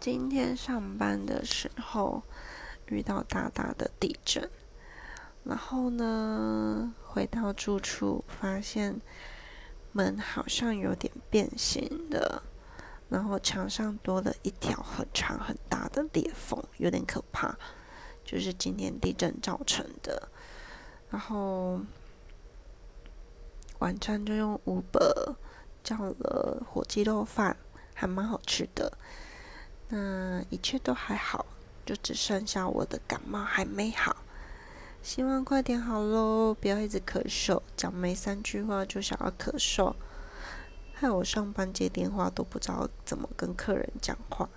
今天上班的时候遇到大大的地震，然后呢，回到住处发现门好像有点变形的，然后墙上多了一条很长很大的裂缝，有点可怕，就是今天地震造成的。然后晚餐就用 Uber 叫了火鸡肉饭，还蛮好吃的。那一切都还好，就只剩下我的感冒还没好，希望快点好喽！不要一直咳嗽，讲没三句话就想要咳嗽，害我上班接电话都不知道怎么跟客人讲话。